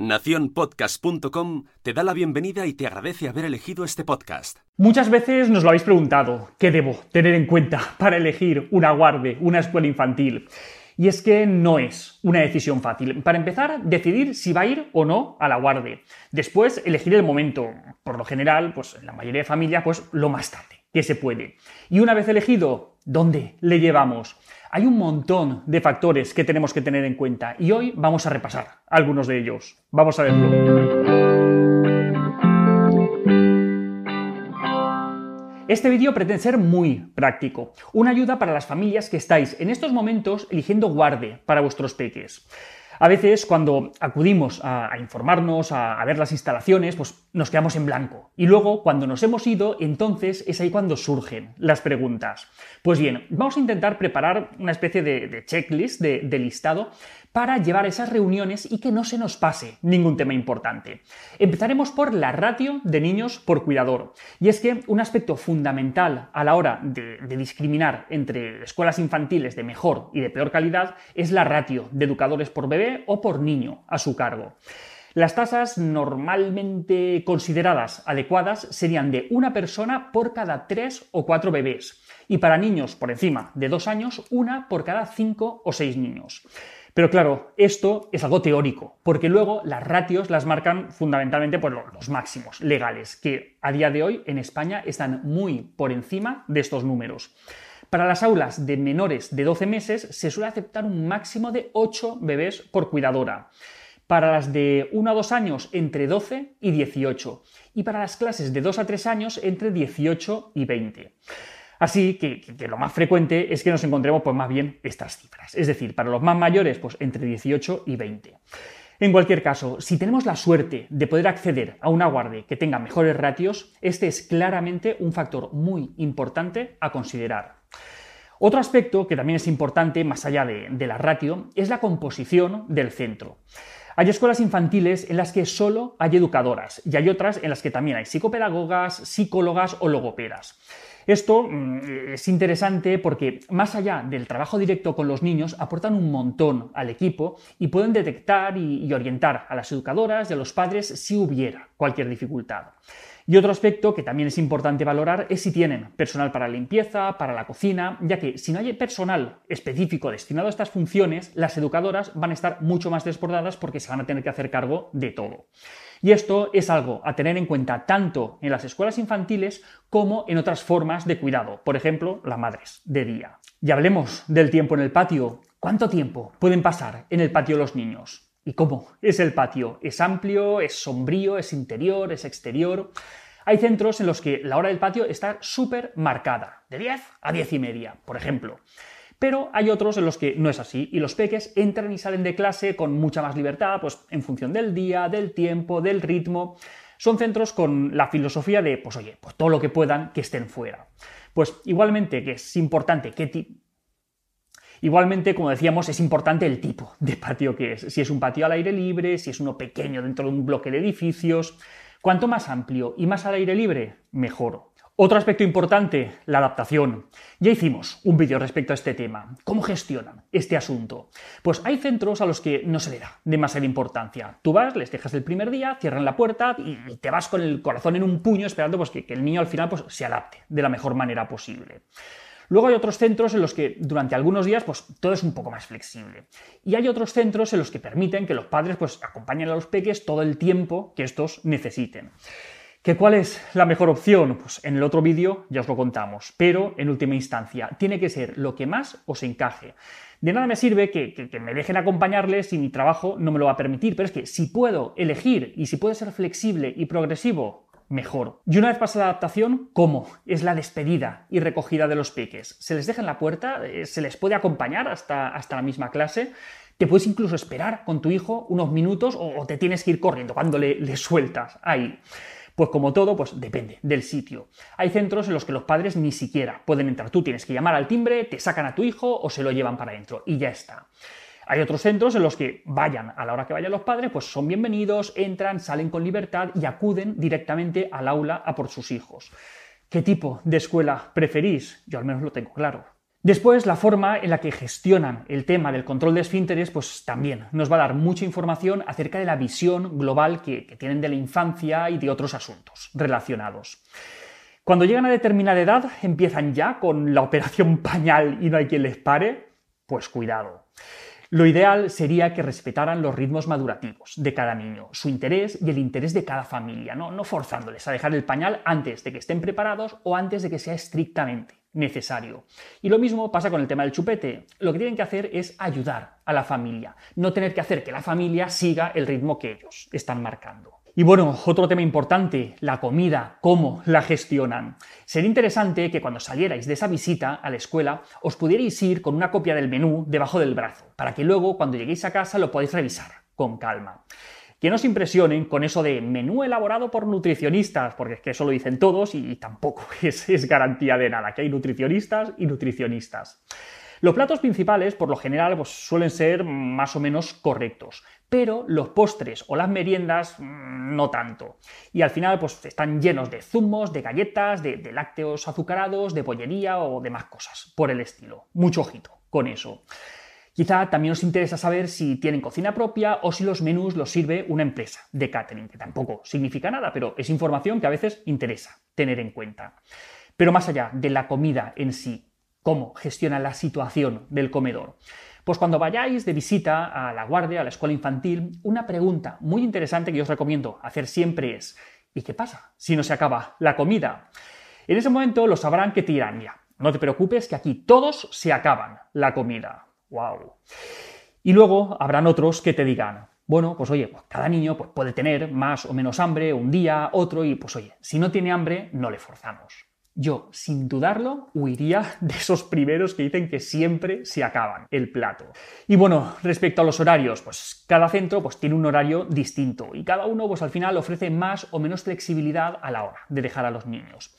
Naciónpodcast.com te da la bienvenida y te agradece haber elegido este podcast. Muchas veces nos lo habéis preguntado, ¿qué debo tener en cuenta para elegir una guarde, una escuela infantil? Y es que no es una decisión fácil. Para empezar, decidir si va a ir o no a la guarde. Después, elegir el momento. Por lo general, pues en la mayoría de familias, pues lo más tarde que se puede. Y una vez elegido, ¿dónde le llevamos? Hay un montón de factores que tenemos que tener en cuenta y hoy vamos a repasar algunos de ellos. Vamos a verlo. Este vídeo pretende ser muy práctico, una ayuda para las familias que estáis en estos momentos eligiendo guarde para vuestros peques. A veces cuando acudimos a, informarnos, a, ver las instalaciones, pues nos quedamos en blanco. Y luego, cuando nos hemos ido, entonces es ahí cuando surgen las preguntas. Pues bien, vamos a intentar preparar una especie de, checklist, de listado, para llevar esas reuniones y que no se nos pase ningún tema importante. Empezaremos por la ratio de niños por cuidador. Y es que un aspecto fundamental a la hora de, discriminar entre escuelas infantiles de mejor y de peor calidad es la ratio de educadores por bebé o por niño a su cargo. Las tasas normalmente consideradas adecuadas serían de una persona por cada tres o cuatro bebés y para niños por encima de dos años una por cada cinco o seis niños. Pero claro, esto es algo teórico, porque luego las ratios las marcan fundamentalmente por los máximos legales, que a día de hoy en España están muy por encima de estos números. Para las aulas de menores de 12 meses se suele aceptar un máximo de 8 bebés por cuidadora. Para las de 1 a 2 años entre 12 y 18. Y para las clases de 2 a 3 años entre 18 y 20. Así que, lo más frecuente es que nos encontremos pues, más bien estas cifras. Es decir, para los más mayores, pues entre 18 y 20. En cualquier caso, si tenemos la suerte de poder acceder a una guardia que tenga mejores ratios, este es claramente un factor muy importante a considerar. Otro aspecto que también es importante, más allá de, la ratio, es la composición del centro. Hay escuelas infantiles en las que solo hay educadoras y hay otras en las que también hay psicopedagogas, psicólogas o logopedas. Esto mm, es interesante porque más allá del trabajo directo con los niños, aportan un montón al equipo y pueden detectar y, orientar a las educadoras y a los padres si hubiera cualquier dificultad. Y otro aspecto que también es importante valorar es si tienen personal para limpieza, para la cocina, ya que si no hay personal específico destinado a estas funciones, las educadoras van a estar mucho más desbordadas porque se van a tener que hacer cargo de todo. Y esto es algo a tener en cuenta tanto en las escuelas infantiles como en otras formas de cuidado, por ejemplo, las madres de día. Y hablemos del tiempo en el patio. ¿Cuánto tiempo pueden pasar en el patio los niños? ¿Y cómo es el patio? ¿Es amplio? ¿Es sombrío? ¿Es interior? ¿Es exterior? Hay centros en los que la hora del patio está súper marcada, de 10 a 10 y media, por ejemplo. Pero hay otros en los que no es así y los peques entran y salen de clase con mucha más libertad, pues en función del día, del tiempo, del ritmo. Son centros con la filosofía de, pues oye, pues todo lo que puedan que estén fuera. Pues igualmente que es importante que Igualmente, como decíamos, es importante el tipo de patio que es. Si es un patio al aire libre, si es uno pequeño dentro de un bloque de edificios. Cuanto más amplio y más al aire libre, mejor. Otro aspecto importante, la adaptación. Ya hicimos un vídeo respecto a este tema. ¿Cómo gestionan este asunto? Pues hay centros a los que no se le da demasiada importancia. Tú vas, les dejas el primer día, cierran la puerta y te vas con el corazón en un puño esperando pues, que, el niño al final pues, se adapte de la mejor manera posible. Luego hay otros centros en los que durante algunos días pues, todo es un poco más flexible. Y hay otros centros en los que permiten que los padres pues, acompañen a los peques todo el tiempo que estos necesiten. ¿Que ¿Cuál es la mejor opción? Pues en el otro vídeo ya os lo contamos, pero en última instancia tiene que ser lo que más os encaje. De nada me sirve que, me dejen acompañarles si mi trabajo no me lo va a permitir, pero es que si puedo elegir y si puede ser flexible y progresivo, mejor. Y una vez pasada la adaptación, ¿cómo? Es la despedida y recogida de los peques. Se les deja en la puerta, eh, se les puede acompañar hasta, hasta la misma clase, te puedes incluso esperar con tu hijo unos minutos o, te tienes que ir corriendo cuando le, le sueltas ahí. Pues como todo, pues depende del sitio. Hay centros en los que los padres ni siquiera pueden entrar. Tú tienes que llamar al timbre, te sacan a tu hijo o se lo llevan para adentro y ya está. Hay otros centros en los que vayan a la hora que vayan los padres, pues son bienvenidos, entran, salen con libertad y acuden directamente al aula a por sus hijos. ¿Qué tipo de escuela preferís? Yo al menos lo tengo claro. Después, la forma en la que gestionan el tema del control de esfínteres, pues también nos va a dar mucha información acerca de la visión global que, tienen de la infancia y de otros asuntos relacionados. Cuando llegan a determinada edad, empiezan ya con la operación pañal y no hay quien les pare, pues cuidado. Lo ideal sería que respetaran los ritmos madurativos de cada niño, su interés y el interés de cada familia, no, forzándoles a dejar el pañal antes de que estén preparados o antes de que sea estrictamente necesario. Y lo mismo pasa con el tema del chupete. Lo que tienen que hacer es ayudar a la familia, no tener que hacer que la familia siga el ritmo que ellos están marcando. Y bueno, otro tema importante, la comida, cómo la gestionan. Sería interesante que cuando salierais de esa visita a la escuela os pudierais ir con una copia del menú debajo del brazo, para que luego cuando lleguéis a casa lo podáis revisar con calma. Que no os impresionen con eso de menú elaborado por nutricionistas, porque es que eso lo dicen todos y tampoco es, es garantía de nada, que hay nutricionistas y nutricionistas. Los platos principales, por lo general, pues, suelen ser más o menos correctos, pero los postres o las meriendas mm, no tanto. Y al final, pues están llenos de zumos, de galletas, de, de lácteos azucarados, de bollería o demás cosas por el estilo. Mucho ojito con eso. Quizá también os interesa saber si tienen cocina propia o si los menús los sirve una empresa de catering, que tampoco significa nada, pero es información que a veces interesa tener en cuenta. Pero más allá de la comida en sí, cómo gestiona la situación del comedor. Pues cuando vayáis de visita a la guardia, a la escuela infantil, una pregunta muy interesante que yo os recomiendo hacer siempre es ¿y qué pasa si no se acaba la comida? En ese momento lo sabrán que te dirán, ya, no te preocupes que aquí todos se acaban la comida. ¡Wow! Y luego habrán otros que te digan, bueno, pues oye, pues cada niño pues puede tener más o menos hambre un día, otro, y pues oye, si no tiene hambre, no le forzamos yo, sin dudarlo, huiría de esos primeros que dicen que siempre se acaban el plato. Y bueno, respecto a los horarios, pues cada centro pues, tiene un horario distinto y cada uno pues al final ofrece más o menos flexibilidad a la hora de dejar a los niños.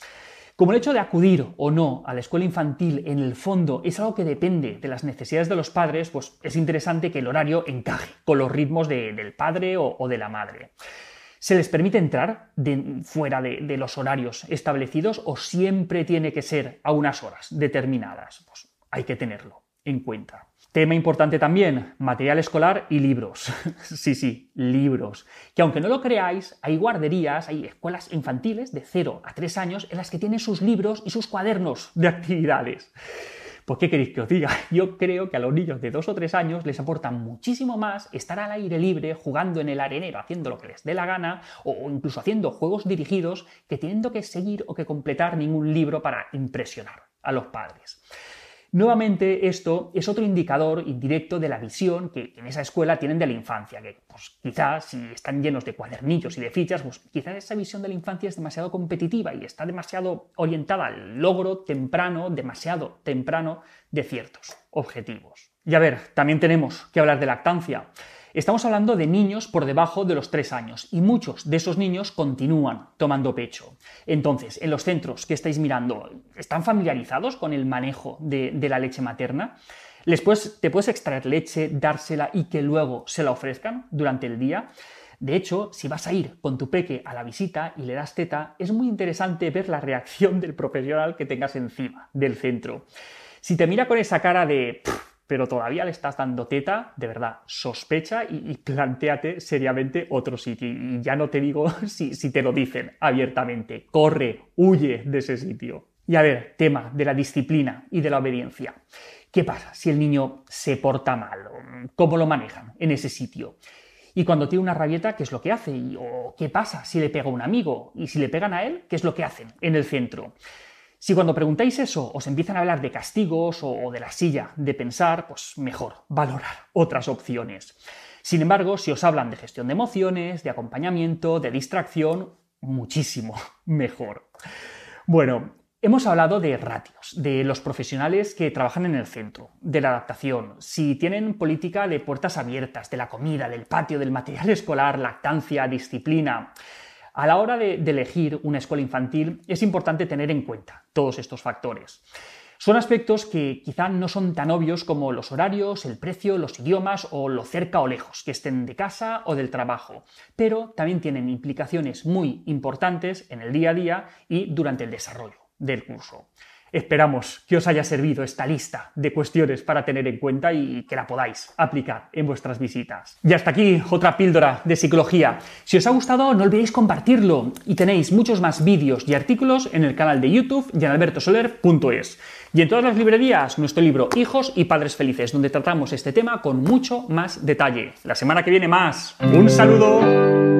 Como el hecho de acudir o no a la escuela infantil en el fondo es algo que depende de las necesidades de los padres, pues es interesante que el horario encaje con los ritmos del padre o de la madre. ¿Se les permite entrar fuera de, los horarios establecidos o siempre tiene que ser a unas horas determinadas? Pues hay que tenerlo en cuenta. Tema importante también, material escolar y libros. sí, sí, libros. Que aunque no lo creáis, hay guarderías, hay escuelas infantiles de 0 a 3 años en las que tienen sus libros y sus cuadernos de actividades. Pues, ¿qué queréis que os diga? Yo creo que a los niños de dos o tres años les aporta muchísimo más estar al aire libre, jugando en el arenero, haciendo lo que les dé la gana, o incluso haciendo juegos dirigidos, que teniendo que seguir o que completar ningún libro para impresionar a los padres. Nuevamente, esto es otro indicador indirecto de la visión que en esa escuela tienen de la infancia, que pues, quizás si están llenos de cuadernillos y de fichas, pues quizás esa visión de la infancia es demasiado competitiva y está demasiado orientada al logro temprano, demasiado temprano, de ciertos objetivos. Y a ver, también tenemos que hablar de lactancia. Estamos hablando de niños por debajo de los 3 años y muchos de esos niños continúan tomando pecho. Entonces, en los centros que estáis mirando, ¿están familiarizados con el manejo de, la leche materna? ¿Les ¿Te puedes extraer leche, dársela y que luego se la ofrezcan durante el día? De hecho, si vas a ir con tu peque a la visita y le das teta, es muy interesante ver la reacción del profesional que tengas encima del centro. Si te mira con esa cara de pero todavía le estás dando teta, de verdad, sospecha y, planteate seriamente otro sitio. Y ya no te digo si, si te lo dicen abiertamente, corre, huye de ese sitio. Y a ver, tema de la disciplina y de la obediencia. ¿Qué pasa si el niño se porta mal? ¿Cómo lo manejan en ese sitio? Y cuando tiene una rabieta, ¿qué es lo que hace? ¿O qué pasa si le pega a un amigo? Y si le pegan a él, ¿qué es lo que hacen en el centro? Si cuando preguntáis eso os empiezan a hablar de castigos o de la silla de pensar, pues mejor valorar otras opciones. Sin embargo, si os hablan de gestión de emociones, de acompañamiento, de distracción, muchísimo mejor. Bueno, hemos hablado de ratios, de los profesionales que trabajan en el centro, de la adaptación, si tienen política de puertas abiertas, de la comida, del patio, del material escolar, lactancia, disciplina. A la hora de, elegir una escuela infantil es importante tener en cuenta todos estos factores. Son aspectos que quizá no son tan obvios como los horarios, el precio, los idiomas o lo cerca o lejos que estén de casa o del trabajo, pero también tienen implicaciones muy importantes en el día a día y durante el desarrollo del curso. Esperamos que os haya servido esta lista de cuestiones para tener en cuenta y que la podáis aplicar en vuestras visitas. Y hasta aquí otra píldora de psicología. Si os ha gustado, no olvidéis compartirlo y tenéis muchos más vídeos y artículos en el canal de YouTube y en albertosoler.es. Y en todas las librerías, nuestro libro Hijos y Padres Felices, donde tratamos este tema con mucho más detalle. La semana que viene más. Un saludo.